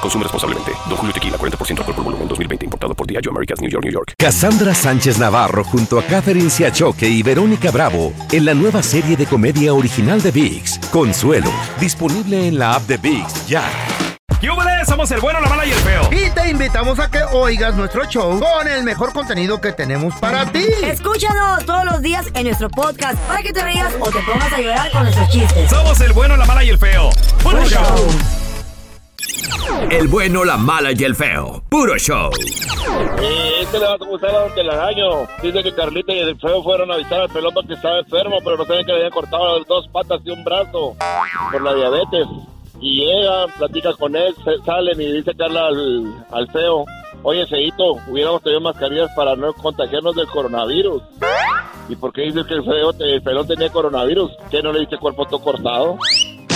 Consume responsablemente. Don Julio Tequila, 40% alcohol por volumen, 2020. Importado por Diageo Americas, New York, New York. Cassandra Sánchez Navarro junto a Catherine Siachoque y Verónica Bravo en la nueva serie de comedia original de VIX, Consuelo, disponible en la app de VIX ya. ¡Yúbales! Somos el bueno, la mala y el feo. Y te invitamos a que oigas nuestro show con el mejor contenido que tenemos para ti. Escúchanos todos los días en nuestro podcast para que te rías o te pongas a llorar con nuestros chistes. Somos el bueno, la mala y el feo. ¡Puro show! El bueno, la mala y el feo. Puro show. Este le va a gustar a Don Telaraño. Dice que Carlita y el feo fueron a visitar al pelón porque estaba enfermo, pero no saben que le habían cortado las dos patas y un brazo por la diabetes. Y llegan, platican con él, salen y dice Carla al, feo, oye, Feito, hubiéramos tenido mascarillas para no contagiarnos del coronavirus. ¿Y por qué dices que el feo, el pelón tenía coronavirus? ¿Qué no le diste cuerpo todo cortado?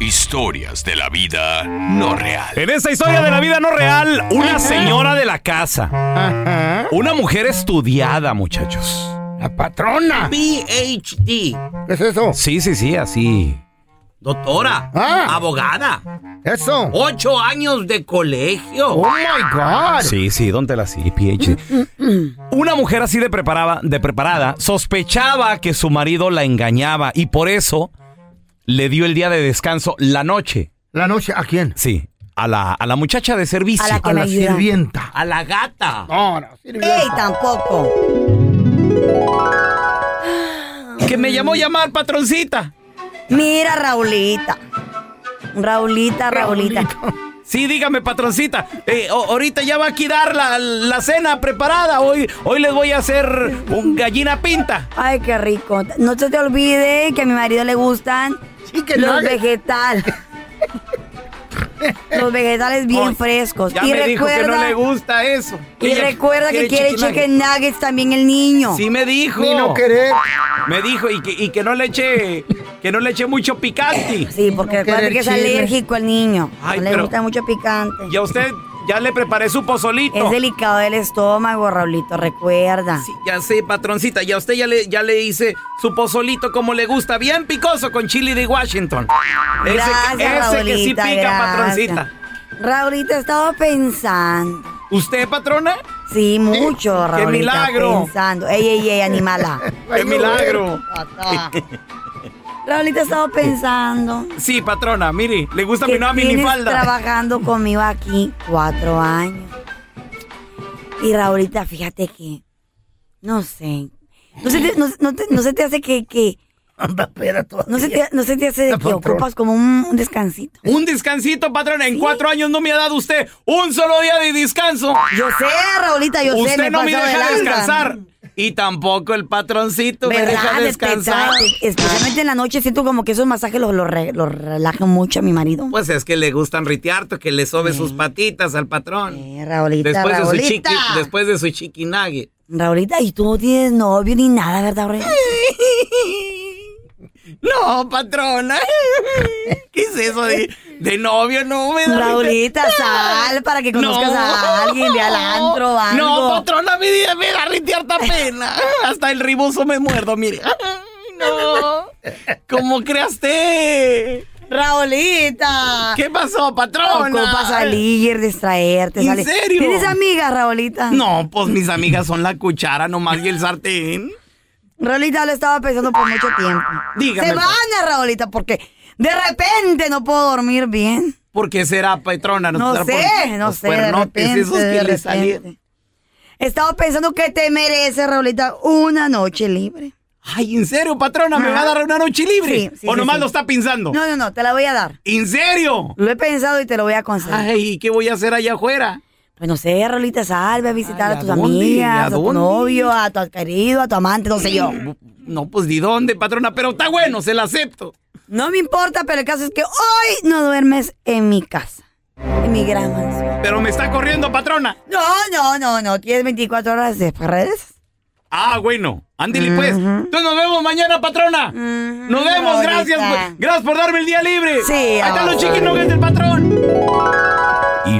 historias de la vida no real. En esta historia de la vida no real, una señora de la casa. Una mujer estudiada, muchachos. La patrona. PhD. ¿Qué es eso? Sí, sí, sí, así. Doctora. Ah. Abogada. Eso. Ocho años de colegio. Oh my God. Sí, sí, ¿dónde la sí, PhD? Una mujer así de preparada, de preparada sospechaba que su marido la engañaba y por eso le dio el día de descanso la noche. ¿La noche a quién? Sí, a la, a la muchacha de servicio. A la que A me la ayuda. sirvienta. A la gata. No, no, sirvienta. ¡Ey, tampoco! Que me llamó llamar, patroncita. Mira, Raulita. Raulita, Raulita. Sí, dígame, patroncita. Eh, ahorita ya va a quedar la, la cena preparada. Hoy, hoy les voy a hacer un gallina pinta. Ay, qué rico. No se te olvide que a mi marido le gustan Los vegetales. los vegetales bien frescos. Ya y me dijo que recuerda, no le gusta eso. y recuerda que quiere chicken chicken nuggets también el niño. Sí me dijo. Ni no querer. Me dijo y que, y que no le eche que no le eche mucho picante. Sí, porque No recuerda que es chile. alérgico el niño. Ay, no le gusta mucho picante. Y a usted ya le preparé su pozolito. Es delicado del estómago, Raulito, recuerda. Sí, ya sé, patroncita. Y a usted ya le, ya le hice su pozolito como le gusta, bien picoso con chili de Washington. Ese, Gracias, que, ese Raulita, que sí pica, gracias. patroncita. Raulito, he estado pensando. ¿Usted, patrona? Sí, mucho, Raulito. milagro! Pensando. Ey, ey, ey, animala. ¡Qué milagro! Raulito, he estado pensando. Sí, patrona, mire, le gusta mi nueva minifalda. trabajando conmigo aquí cuatro años. Y Raulita, fíjate que, no sé, no se te, no, no te- no se te hace que, que Anda, espera todavía. no, se te, no se te hace La que patrona. ocupas como un, un descansito. Un descansito, patrona. En cuatro años no me ha dado usted un solo día de descanso. Yo sé, Raulita, yo sé. Usted no me de deja lanza. descansar. Y tampoco el patroncito me deja De descansar. Especialmente en la noche siento como que esos masajes los, los, re- los relajan mucho a mi marido. Pues es que le gustan ritearto, que le sobe sus patitas al patrón. Eh, Raulita, Después de, su chiqui, después de su chiqui nugget. Raulita, y tú no tienes novio ni nada, ¿verdad, Raulita? No, patrona. ¿Qué es eso de De novio no me da Raulita, sal para que conozcas No. a alguien de al antro o algo. No, patrona, me, me da ritearta pena. Hasta el riboso me muerdo, mire. Ay, no. ¿Cómo creaste? Raulita. ¿Qué pasó, patrona? Ocupas salir, distraerte. ¿En salir. serio? ¿Tienes amigas, Raulita? No, pues mis amigas son la cuchara nomás y el sartén. Raulita lo estaba pensando por mucho tiempo. Dígame, Se van a Raulita porque de repente no puedo dormir bien. ¿Por qué será, patrona? No será sé, por no sé, de repente, esos que de le. Estaba pensando que te merece, Raulita, una noche libre. Ay, ¿en serio, patrona? ¿Me va a dar una noche libre? Sí, sí, ¿O sí, nomás lo está pensando? No, no, no, te la voy a dar. ¿En serio? Lo he pensado y te lo voy a conceder. Ay, ¿qué voy a hacer allá afuera? Pues no sé, Rolita, salve a visitar Ay, a tus ¿a dónde? amigas, ¿A a, tu novio, a tu querido, a tu amante, no sé yo. No, pues ¿de dónde, patrona? Pero está bueno, se la acepto. No me importa, pero el caso es que hoy no duermes en mi casa, en mi gran mansión. Pero me está corriendo, patrona. No, no, no, no, tienes 24 horas de redes. Ah, bueno. Ándale, pues. Entonces nos vemos mañana, patrona. Nos vemos, gracias. Gracias por darme el día libre. Sí, Ahí están ahora. los chiquinuggets del patrón.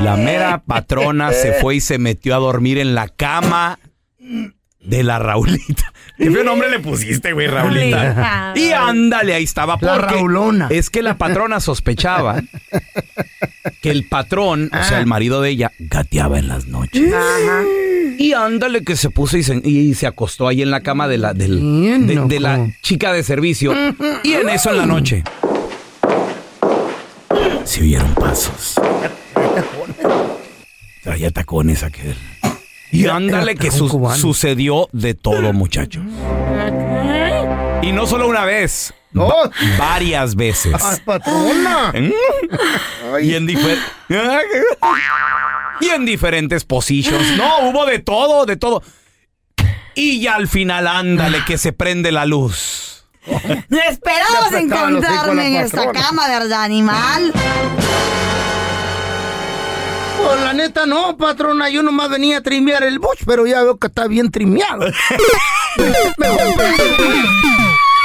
La mera patrona se fue y se metió a dormir en la cama de la Raulita. ¿Qué feo nombre le pusiste, güey, Raulita? Y ándale, ahí estaba. La Raulona. Es que la patrona sospechaba que el patrón, o Ah. sea, el marido de ella, gateaba en las noches. Ajá. Y ándale que se puso y se, y se acostó ahí en la cama de la, del- Bien, de, de la chica de servicio. Y en eso en la noche. Se oyeron pasos. Traía tacones aquel. Y ándale que tacón su- cubano. sucedió de todo, muchachos. Y no solo una vez, No. va- varias veces. Patrona. Y en, difer- y en diferentes positions. No, hubo de todo, de todo. Y ya al final, ándale, que se prende la luz. La encontrarme en esta cama, ¿verdad, animal? La neta no, patrona. Yo nomás venía a trimear el bush, pero ya veo que está bien trimeado.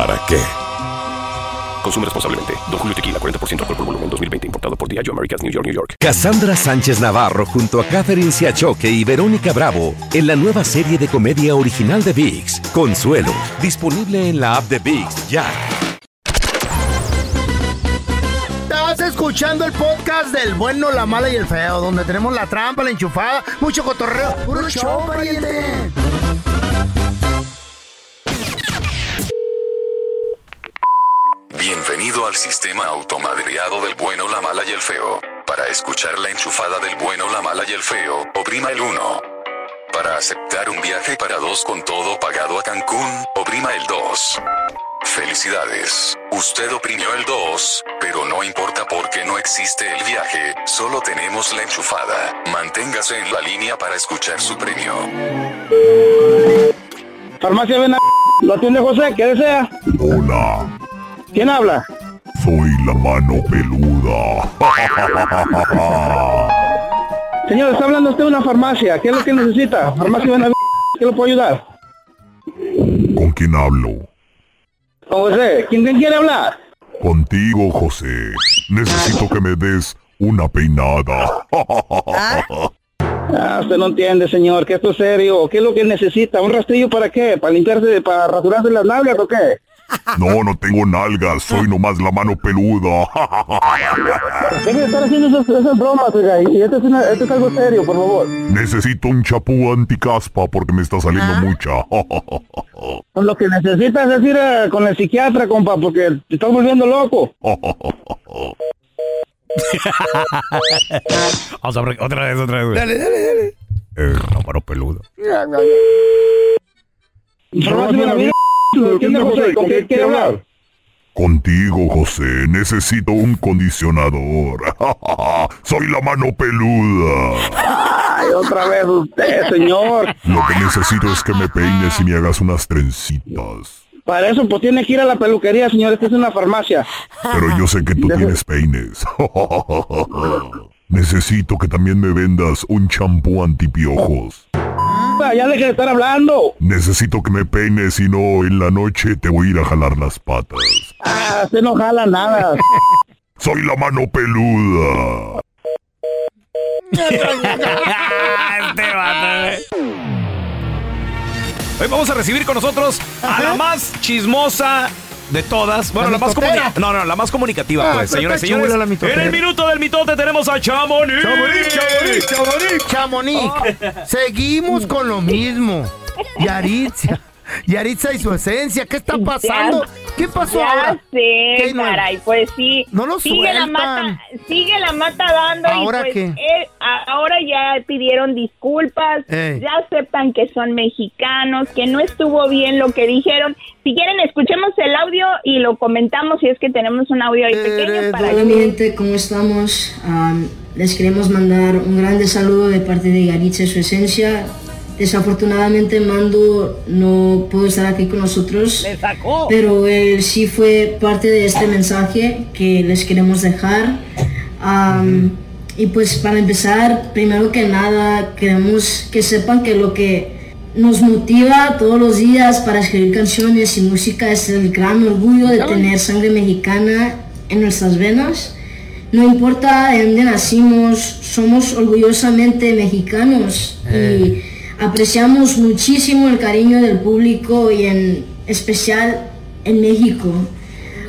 ¿para qué? Consume responsablemente. Don Julio Tequila, 40% alcohol por volumen, 2020. Importado por Diageo Americas, New York, New York. Cassandra Sánchez Navarro junto a Catherine Siachoque y Verónica Bravo en la nueva serie de comedia original de VIX, Consuelo, disponible en la app de VIX ya. Estás escuchando el podcast del bueno, la mala y el feo, donde tenemos la trampa, la enchufada, mucho cotorreo. ¡Puro show, pariente! Al sistema automadreado del bueno, la mala y el feo. Para escuchar la enchufada del bueno, la mala y el feo, oprima el 1. Para aceptar un viaje para dos con todo pagado a Cancún, oprima el 2. Felicidades, usted oprimió el 2, pero no importa porque no existe el viaje, solo tenemos la enchufada. Manténgase en la línea para escuchar su premio. Farmacia Vena, lo atiende José, ¿qué desea? Hola, ¿Quién habla? Soy la mano peluda. Señor, está hablando usted de una farmacia, ¿qué es lo que necesita? Farmacia Vena, ¿qué lo puedo ayudar? ¿Con quién hablo? Don José, ¿quién, quién quiere hablar? Contigo, José. Necesito que me des una peinada. Ah, usted no entiende, señor, que esto es serio. ¿Qué es lo que necesita? ¿Un rastrillo para qué? ¿Para limpiarse, para rasurarse las nalgas o qué? No, no tengo nalgas, soy nomás la mano peluda. Deje de estar haciendo esas, esas bromas, oiga, y esto es, una- esto es algo serio, por favor. Necesito un chapú anticaspa porque me está saliendo mucha. Lo que necesitas es ir a- con el psiquiatra, compa, porque te estás volviendo loco. Vamos a ver, otra vez, otra vez. Dale, dale, dale. Eh, no, de la vida, ¿lo entiende, José? ¿Con qué quiere hablar? Contigo, José, necesito un condicionador. Soy la mano peluda. Ay, otra vez usted, señor. Lo que necesito es que me peines y me hagas unas trencitas. Para eso, pues tiene que ir a la peluquería, señor. Esta es una farmacia. Pero yo sé que tú tienes peines. Necesito que también me vendas un champú antipiojos. Ya deje de estar hablando. Necesito que me peines y no en la noche te voy a ir a jalar las patas. Ah, usted no jala nada. Soy la mano peluda. este vato. Hoy vamos a recibir con nosotros a la más chismosa de todas. Bueno, ¿La la, más comunicativa. No, no, la más comunicativa, Ah, pues, pero señores y señores. en el minuto del mitote tenemos a Chamonix. Chamonix, Chamonix, Chamonix. Seguimos con lo mismo. Yaritza. Yaritza y su esencia. ¿Qué está pasando? ¿Qué pasó ya ahora? sé, ¿Qué no? caray, pues sí. No lo sigue la mata, sigue la mata dando ¿Ahora y pues eh, ahora ya pidieron disculpas, Ey. ya aceptan que son mexicanos, que no estuvo bien lo que dijeron. Si quieren escuchemos el audio y lo comentamos si es que tenemos un audio ahí pequeño para Hola mi gente, ¿cómo estamos? Am, les queremos mandar un grande saludo de parte de y su esencia. Desafortunadamente Mando no pudo estar aquí con nosotros, pero él sí fue parte de este mensaje que les queremos dejar. Y pues para empezar, primero que nada, queremos que sepan que lo que nos motiva todos los días para escribir canciones y música es el gran orgullo de tener sangre mexicana en nuestras venas. No importa de dónde nacimos, somos orgullosamente mexicanos y apreciamos muchísimo el cariño del público y en especial en México.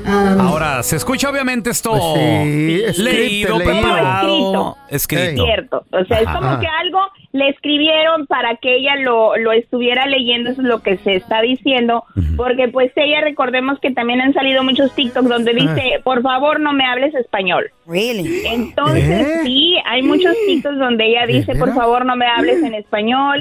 Ah, Ahora, se escucha obviamente esto Pues sí, escrito, leído, leído. preparado, escrito. cierto. O sea, es Ajá. como que algo le escribieron para que ella lo, lo estuviera leyendo, eso es lo que se está diciendo, porque pues ella, recordemos que también han salido muchos TikToks donde dice, por favor no me hables español. Really? Entonces, ¿Eh? sí, hay muchos TikToks donde ella dice, por favor no me hables en español.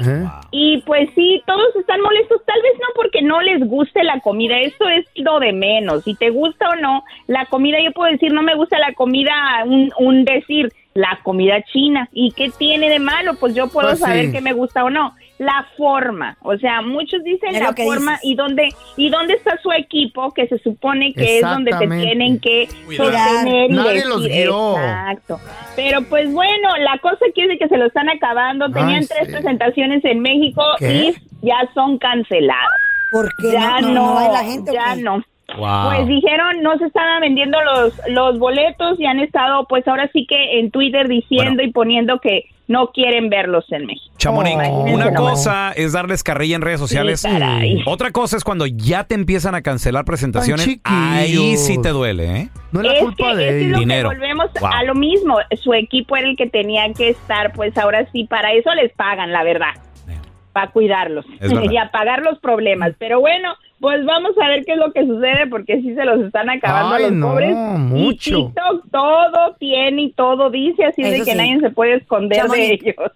Y pues sí, todos están molestos, tal vez no porque no les guste la comida, esto es lo de menos, si te gusta o no, la comida, yo puedo decir, no me gusta la comida, un, un decir, la comida china, ¿y qué tiene de malo? Pues yo puedo Pues sí. saber que me gusta o no. La forma, o sea, muchos dicen Es la que forma dices. y dónde y dónde está su equipo que se supone que es donde te tienen que sostener y Nadie los decir, guió. Exacto. Pero pues bueno, la cosa aquí es de que se lo están acabando. Tenían Ay, tres sí. presentaciones en México ¿Qué? y ya son canceladas. ¿Por qué? Ya ¿No- no, no- no va la gente ya qué? no. Wow. Pues dijeron, no se estaban vendiendo los, los boletos y han estado, pues ahora sí que en Twitter diciendo y poniendo que no quieren verlos en México. Chamonix, Imagínense una cosa es darles carrilla en redes sociales. Sí. Otra cosa es cuando ya te empiezan a cancelar presentaciones. Ahí sí te duele, ¿eh? No es la es culpa que, de es que Dinero. volvemos Wow. a lo mismo. Su equipo era el que tenía que estar, pues ahora sí, para eso les pagan, la verdad. Para cuidarlos y apagar los problemas. Pero bueno, pues vamos a ver qué es lo que sucede porque sí se los están acabando Ay, a los no, pobres. mucho. Y TikTok todo tiene y todo dice, así de Eso que sí. nadie se puede esconder Chamonix. de ellos.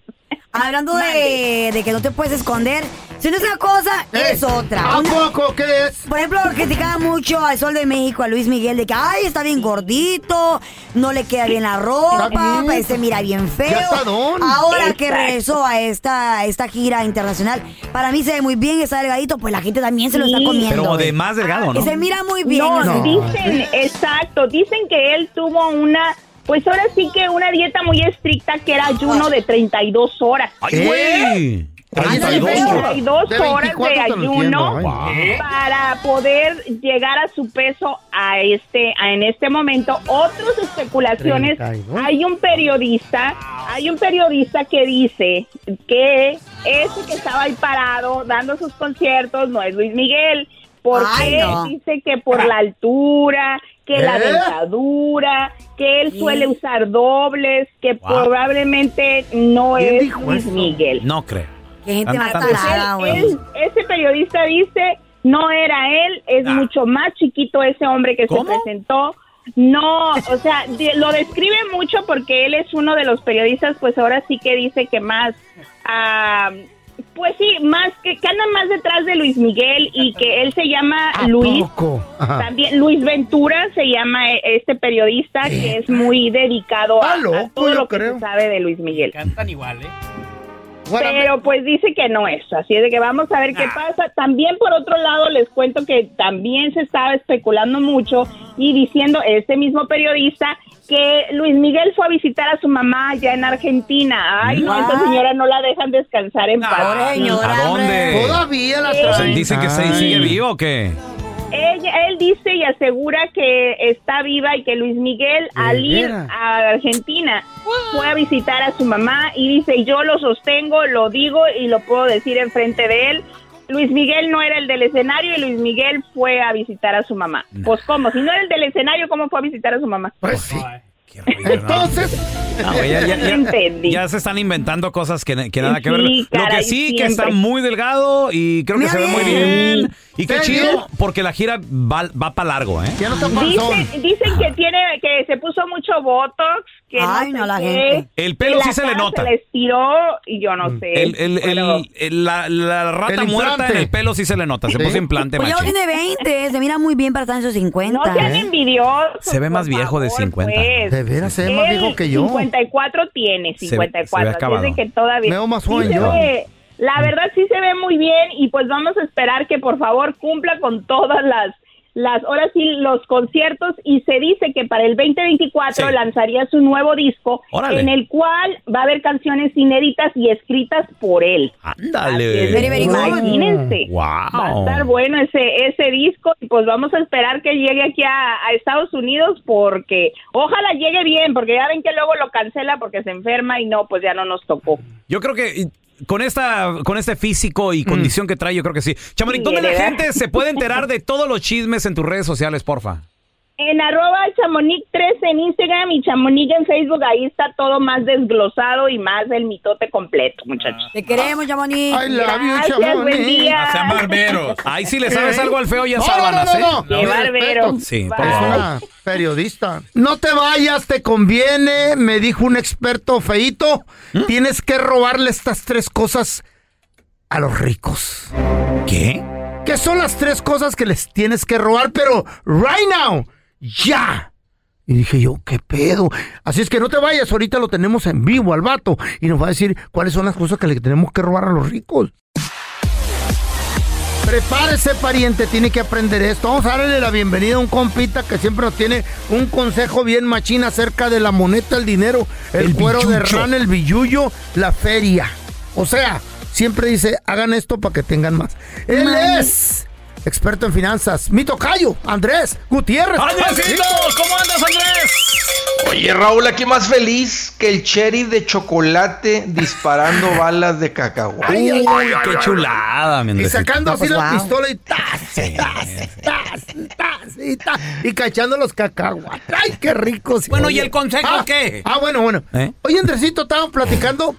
Hablando de, de que no te puedes esconder, si no es una cosa, es otra. ¿A Una- poco qué es? Por ejemplo, criticaba mucho al Sol de México, a Luis Miguel, de que, ay, está bien gordito, no le queda bien la ropa, pues, se mira bien feo. Ya está don. Ahora que regresó a esta, esta gira internacional, para mí se ve muy bien, está delgadito, pues la gente también se lo está comiendo. Pero de más delgado, Que ¿no? se mira muy bien. No, o sea. dicen, exacto, dicen que él tuvo una, pues ahora sí que una dieta muy estricta que era ayuno de 32 horas. ¡Ay, güey! Ándale, 32 De horas 24 de ayuno ay, para poder llegar a su peso a este a en este momento otras especulaciones 32. hay un periodista hay un periodista que dice que ese que estaba ahí parado dando sus conciertos no es Luis Miguel Porque Ay, no. dice que por la altura, que la ¿Eh? dentadura, que él suele usar dobles, que Wow. probablemente no ¿Quién es Luis eso? Miguel. No creo. Qué gente más tarada, güey. Él- ese periodista dice, no era él, es Ah. mucho más chiquito ese hombre que ¿Cómo? se presentó. No, o sea, de- lo describe mucho porque él es uno de los periodistas, pues ahora sí que dice que más, ah, pues sí, más que, que anda más detrás de Luis Miguel y que él se llama ¿A Luis. También Luis Ventura se llama e- este periodista que es muy dedicado a, a todo lo que se sabe de Luis Miguel. Cantan igual, ¿eh? Pero pues dice que no es, así es de que vamos a ver qué pasa. También por otro lado les cuento que también se estaba especulando mucho y diciendo este mismo periodista que Luis Miguel fue a visitar a su mamá allá en Argentina. Ay, no, esta señora no la dejan descansar en paz. ¿A dónde? Todavía la traen. Dicen que se sigue vivo o qué? Ella, él dice y asegura que está viva y que Luis Miguel al ir a Argentina fue a visitar a su mamá y dice yo lo sostengo, lo digo y lo puedo decir enfrente de él. Luis Miguel no era el del escenario y Luis Miguel fue a visitar a su mamá. Pues cómo, si no era el del escenario, ¿cómo fue a visitar a su mamá? Pues sí. Entonces, No, ya, ya- No ya- entendí. ya se están inventando cosas que, que nada que ver. Lo que sí, que está muy delgado y creo que se ve muy bien. Y qué ¿Está chido, bien? porque la gira va, va para largo, ¿eh? ya no está. Dicen, dicen que tiene que se puso mucho botox, que Ay, no, no, sé la qué, gente. El pelo la sí se le nota. Se le estiró y yo no sé. El, el- el- pero- el- la, la rata El muerta en el pelo sí se le nota. Se Sí. puso implante, Pues ya tiene 20, se mira muy bien para estar en sus 50. No sean ¿Eh? envidiosos. Se ve más viejo de favor, 50. Veras, se ve más viejo que yo. 54 tiene, Se- 54. se ve así acabado. es de que todavía. Me veo más joven se yo. ve- la verdad sí se ve muy bien y pues vamos a esperar que por favor cumpla con todas las las ahora sí los conciertos y se dice que para el 2024 Sí. lanzaría su nuevo disco Órale. en el cual va a haber canciones inéditas y escritas por él. Ándale. Imagínense. Wow. Va a estar bueno ese ese disco y pues vamos a esperar que llegue aquí a, a Estados Unidos porque ojalá llegue bien porque ya ven que luego lo cancela porque se enferma y no, pues ya no nos tocó. Yo creo que con esta con este físico y condición que trae, yo creo que sí. Chamonix, ¿dónde la gente se puede enterar de todos los chismes en tus redes sociales, porfa? En arroba chamonix 3 en Instagram y chamonix en Facebook, ahí está todo más desglosado y más el mitote completo, muchachos. Te queremos, Chamonix. I love you, Gracias, buen día. Sean barberos. Ahí si le sabes algo al feo ya No, sábanas, no, no, no. ¿eh? Qué barbero. Sí, por favor. una periodista. No te vayas, te conviene, me dijo un experto feito. Tienes que robarle estas tres cosas a los ricos. ¿Qué? ¿Qué son las tres cosas que les tienes que robar? Pero right now, ya. Y dije yo, ¿qué pedo? Así es que no te vayas, ahorita lo tenemos en vivo al vato y nos va a decir cuáles son las cosas que le tenemos que robar a los ricos. Prepárese, pariente, tiene que aprender esto. Vamos a darle la bienvenida a un compita que siempre nos tiene un consejo bien machín acerca de la moneta, el dinero, el, El cuero de rana, el billuyo, la feria. O sea, siempre dice, hagan esto para que tengan más. Él es experto en finanzas, mi tocayo, Andrés Gutiérrez. ¡Andresito! ¿Cómo andas, Andrés? Oye, Raúl, aquí más feliz que el cherry de chocolate disparando balas de cacahuate. Ay, ay, ay, ¡Qué ay. chulada, mi Y sacando así pues, la wow. pistola y tas, tas, tas, tas, y tas, y cachando los cacahuates. ¡Ay, qué rico! Bueno, ¿y el consejo ah, qué? Ah, bueno, bueno. ¿Eh? Oye, Andresito, estábamos platicando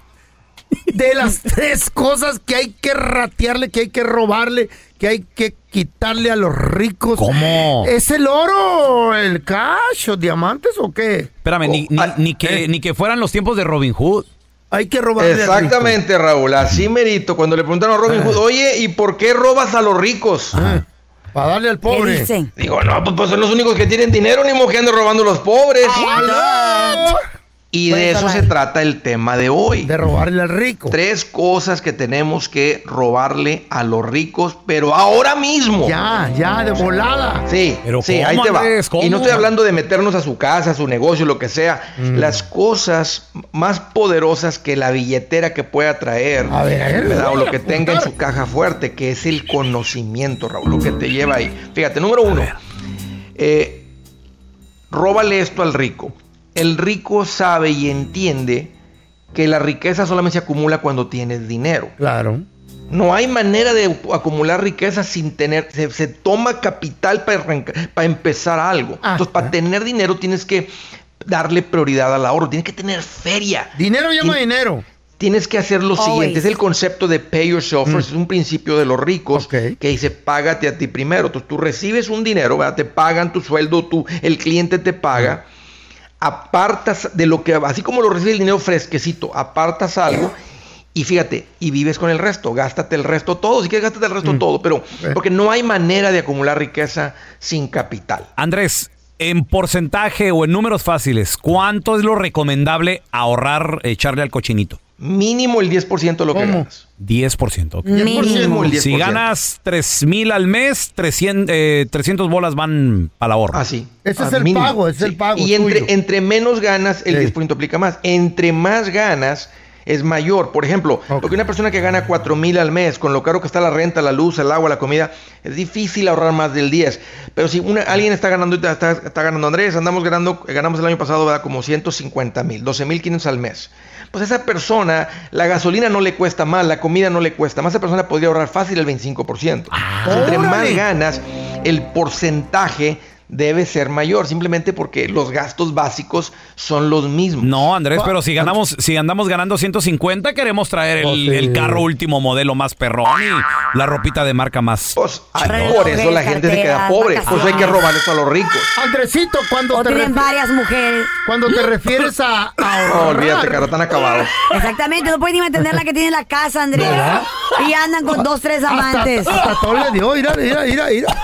de las tres cosas que hay que ratearle, que hay que robarle, que hay que quitarle a los ricos. ¿Cómo? ¿Es el oro, el cash, o diamantes o qué? Espérame, ni, ni- ni que, ni que fueran los tiempos de Robin Hood. Hay que rico. Exactamente, Raúl, así merito. Cuando le preguntaron a Robin Ah. Hood, oye, ¿y por qué robas a los ricos? Ah, para darle al ¿Qué pobre. dicen? Digo, no, pues, pues son los únicos que tienen dinero, ni modo que anden robando a los pobres. Y de eso se trata el tema de hoy. De robarle al rico. Tres cosas que tenemos que robarle a los ricos, pero ahora mismo. Ya, ya, de volada. Sí, Pero sí, ¿cómo, ahí te va. Y no estoy hablando de meternos a su casa, a su negocio, lo que sea. Mm. Las cosas más poderosas que la billetera que pueda traer, A ver, a ver, ¿verdad? o lo que tenga en su caja fuerte, que es el conocimiento, Raúl, lo que te lleva ahí. Fíjate, número uno, eh, róbale esto al rico. El rico sabe y entiende que la riqueza solamente se acumula cuando tienes dinero. Claro. No hay manera de acumular riqueza sin tener, se, se toma capital para, arrancar- para empezar algo. Ah, Entonces, para tener dinero tienes que darle prioridad al ahorro, tienes que tener feria. Dinero llama dinero. Tienes que hacer lo Always. siguiente, es el concepto de pay yourself first, es un principio de los ricos que dice págate a ti primero. Entonces tú recibes un dinero, ¿verdad? te pagan tu sueldo, tú, el cliente te paga, apartas de lo que, así como lo recibes el dinero fresquecito, apartas algo y fíjate, y vives con el resto, gástate el resto todo, si quieres gástate el resto todo, pero porque no hay manera de acumular riqueza sin capital. Andrés, en porcentaje o en números fáciles, ¿cuánto es lo recomendable ahorrar, echarle al cochinito? Mínimo el 10% de lo que ganas. 10%. ok. Mínimo el 10%. Si ganas 3 mil al mes, 300, eh, 300 bolas van para la ahorro. Así. Ese es Ah, el mínimo. pago, ese es el Sí. pago. Y entre, entre menos ganas, el 10% aplica más. Entre más ganas, es mayor. Por ejemplo, lo que una persona que gana 4 mil al mes, con lo caro que está la renta, la luz, el agua, la comida, es difícil ahorrar más del 10. Pero si una- alguien está ganando, está, está ganando Andrés, andamos ganando, ganamos el año pasado ¿verdad? como 150 mil, 12 mil 500 al mes. Pues esa persona, la gasolina no le cuesta más, la comida no le cuesta más. Esa persona podría ahorrar fácil el 25%. Entre más ganas, el porcentaje debe ser mayor, simplemente porque los gastos básicos son los mismos. No, Andrés, pero si ganamos, si andamos ganando 150, queremos traer el, Oh, sí. el carro último modelo más perrón y la ropita de marca más. Ay, por eso la gente se queda pobre. Por eso hay que robar eso a los ricos. Andresito, cuando O te tienen varias mujeres. Cuando te refieres a, a No, olvídate, cara, están acabados. Exactamente, no pueden ni mantener la que tiene en la casa. ¿Verdad? Y andan con dos, tres amantes. Hasta, hasta todo le dio, mira, mira, mira, mira.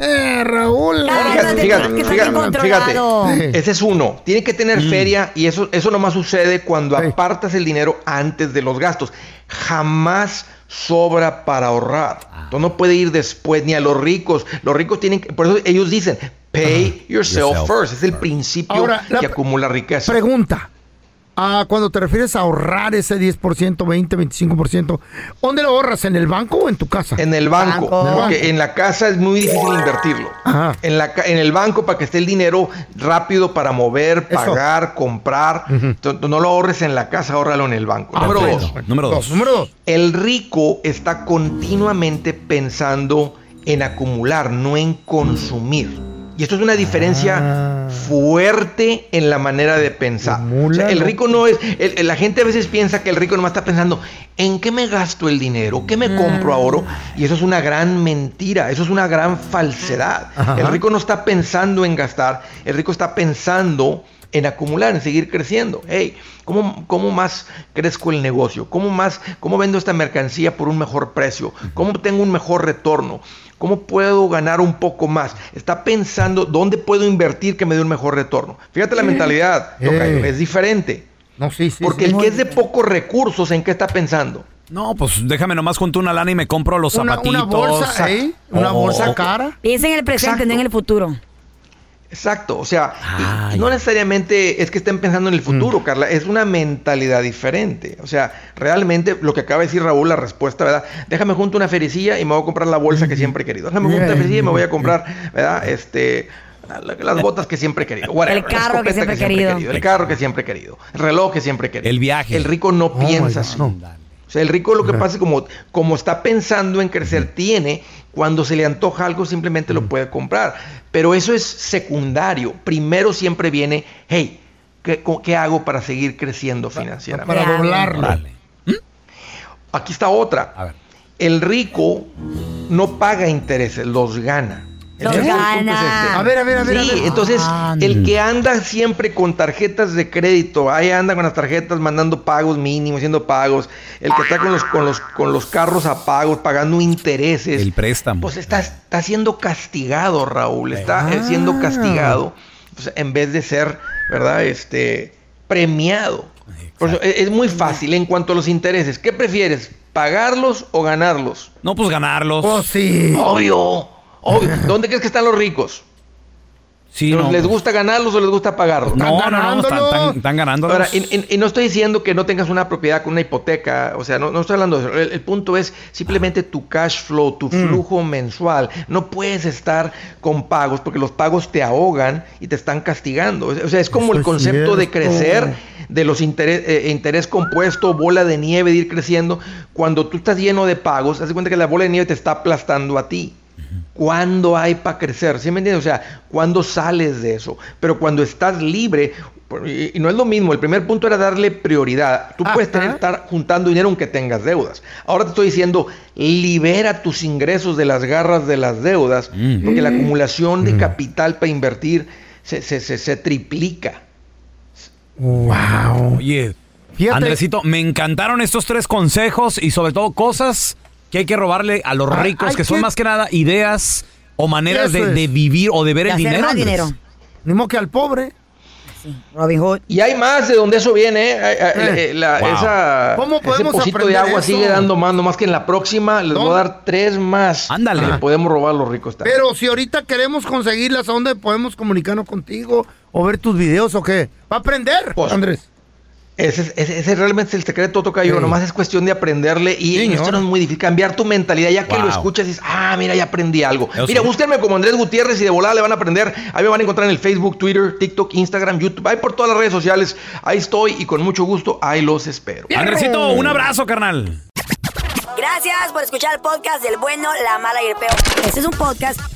Eh, Raúl. Fíjate, fíjate, fíjate, fíjate, ese es uno. Tiene que tener Mm. feria y eso, eso nomás sucede cuando apartas el dinero antes de los gastos. Jamás sobra para ahorrar. Ah. Entonces no puede ir después ni a los ricos. Los ricos tienen que, por eso ellos dicen, pay yourself, Yourself first. Es el principio Ahora, que acumula riqueza. Pregunta. Ah, cuando te refieres a ahorrar ese 10%, 20, 25%, ¿dónde lo ahorras? ¿En el banco o en tu casa? En el banco, porque en la casa es muy difícil invertirlo. En, la, ca- en el banco para que esté el dinero rápido para mover, Eso. pagar, comprar. No lo ahorres en la casa, ahórralo en el banco. número perfecto. dos. Número dos. Número dos. El rico está continuamente pensando en acumular, no en consumir. Y esto es una diferencia fuerte en la manera de pensar. O sea, el rico no es. el- el- la gente a veces piensa que el rico nomás está pensando en qué me gasto el dinero, qué me compro ahora. Y eso es una gran mentira, eso es una gran falsedad. Ajá. El rico no está pensando en gastar, el rico está pensando en acumular, en seguir creciendo. Hey, ¿cómo, cómo más crezco el negocio? ¿Cómo más, cómo vendo esta mercancía por un mejor precio? ¿Cómo tengo un mejor retorno? ¿Cómo puedo ganar un poco más? Está pensando dónde puedo invertir que me dé un mejor retorno. Fíjate la mentalidad, tocayo, Eh. es diferente. No, sí, sí. Porque sí. el que es de pocos recursos, ¿en qué está pensando? No, pues déjame nomás junto una lana y me compro los Una- zapatitos. una bolsa, ¿eh? Una Oh, bolsa oh, cara. Piensa en el presente, no en el futuro. Exacto, o sea, y- y no necesariamente es que estén pensando en el futuro, Carla, es una mentalidad diferente. O sea, realmente lo que acaba de decir Raúl, la respuesta, ¿verdad? Déjame junto una fericilla y me voy a comprar la bolsa que siempre he querido. Déjame junto una fericilla y me voy a comprar, ¿verdad? Este, la- las botas que siempre he querido. whatever, El carro que siempre he querido. El carro que siempre he querido. El reloj que siempre he querido. El viaje. El rico no Oh, piensa así. O sea, el rico lo que pasa es como, como está pensando en crecer, tiene, cuando se le antoja algo simplemente Mm. lo puede comprar. Pero eso es secundario. Primero siempre viene, hey, ¿qué, co- qué hago para seguir creciendo financieramente? Para doblarlo. Aquí está otra. El rico no paga intereses, los gana. Punto gana. es este. A ver, a ver, a ver, Sí, a ver. entonces el que anda siempre con tarjetas de crédito, ahí anda con las tarjetas mandando pagos mínimos, haciendo pagos, el que está con los, con los, con los carros a pagos, pagando intereses. El préstamo. Pues está, está siendo castigado, Raúl, está eh, siendo castigado pues, en vez de ser, ¿verdad? Este, premiado. Por eso, es, es muy fácil en cuanto a los intereses. ¿Qué prefieres? ¿Pagarlos o ganarlos? No, pues ganarlos. Oh, sí. Obvio, obvio. ¿Dónde crees que están los ricos? Sí, ¿Les no, les pues- gusta ganarlos o les gusta pagarlos? No, no, no, están, están- están ganando. Ahora, y, y- y no estoy diciendo que no tengas una propiedad con una hipoteca, o sea, no, no estoy hablando de eso. El, el punto es simplemente tu cash flow, tu flujo mensual. No puedes estar con pagos porque los pagos te ahogan y te están castigando. O sea, es como Eso el concepto de crecer, de los interés, eh, interés compuesto, bola de nieve, de ir creciendo. Cuando tú estás lleno de pagos, haz de cuenta que la bola de nieve te está aplastando a ti. ¿Cuándo hay para crecer? ¿Sí me entiendes? O sea, ¿cuándo sales de eso? Pero cuando estás libre, y, no es lo mismo, el primer punto era darle prioridad. Tú puedes tener, estar juntando dinero aunque tengas deudas. Ahora te estoy diciendo, libera tus ingresos de las garras de las deudas, porque la acumulación de capital para invertir se, se, se, se triplica. Wow. Oye, Andresito, me encantaron estos tres consejos y sobre todo cosas que hay que robarle a los Ah, ricos, hay que son que- más que nada ideas o maneras de, vivir o de ver De el dinero. más dinero. Ni modo que al pobre. Robin Hood. Y hay más de donde eso viene, ¿eh? Eh, eh, la- Wow. esa- ¿Cómo ese podemos pocito de agua eso? sigue dando más, nomás que en la próxima les voy a dar tres más. Ándale. Que le podemos robar a los ricos también. Pero si ahorita queremos conseguirlas, ¿a dónde podemos comunicarnos contigo? ¿O ver tus videos o qué? ¿Va a aprender, Pues, Andrés? Ese, es- ese, ese realmente es el secreto, toca yo. Sí. Nomás es cuestión de aprenderle y, y esto no es muy difícil. Cambiar tu mentalidad, ya que Wow. lo escuchas, dices, ah, mira, ya aprendí algo. Eso mira, sí. búsquenme como Andrés Gutiérrez y de volada le van a aprender. Ahí me van a encontrar en el Facebook, Twitter, TikTok, Instagram, YouTube. Ahí por todas las redes sociales. Ahí estoy y con mucho gusto, ahí los espero. Andresito, un abrazo, carnal. Gracias por escuchar el podcast del bueno, la mala y el peor. Este es un podcast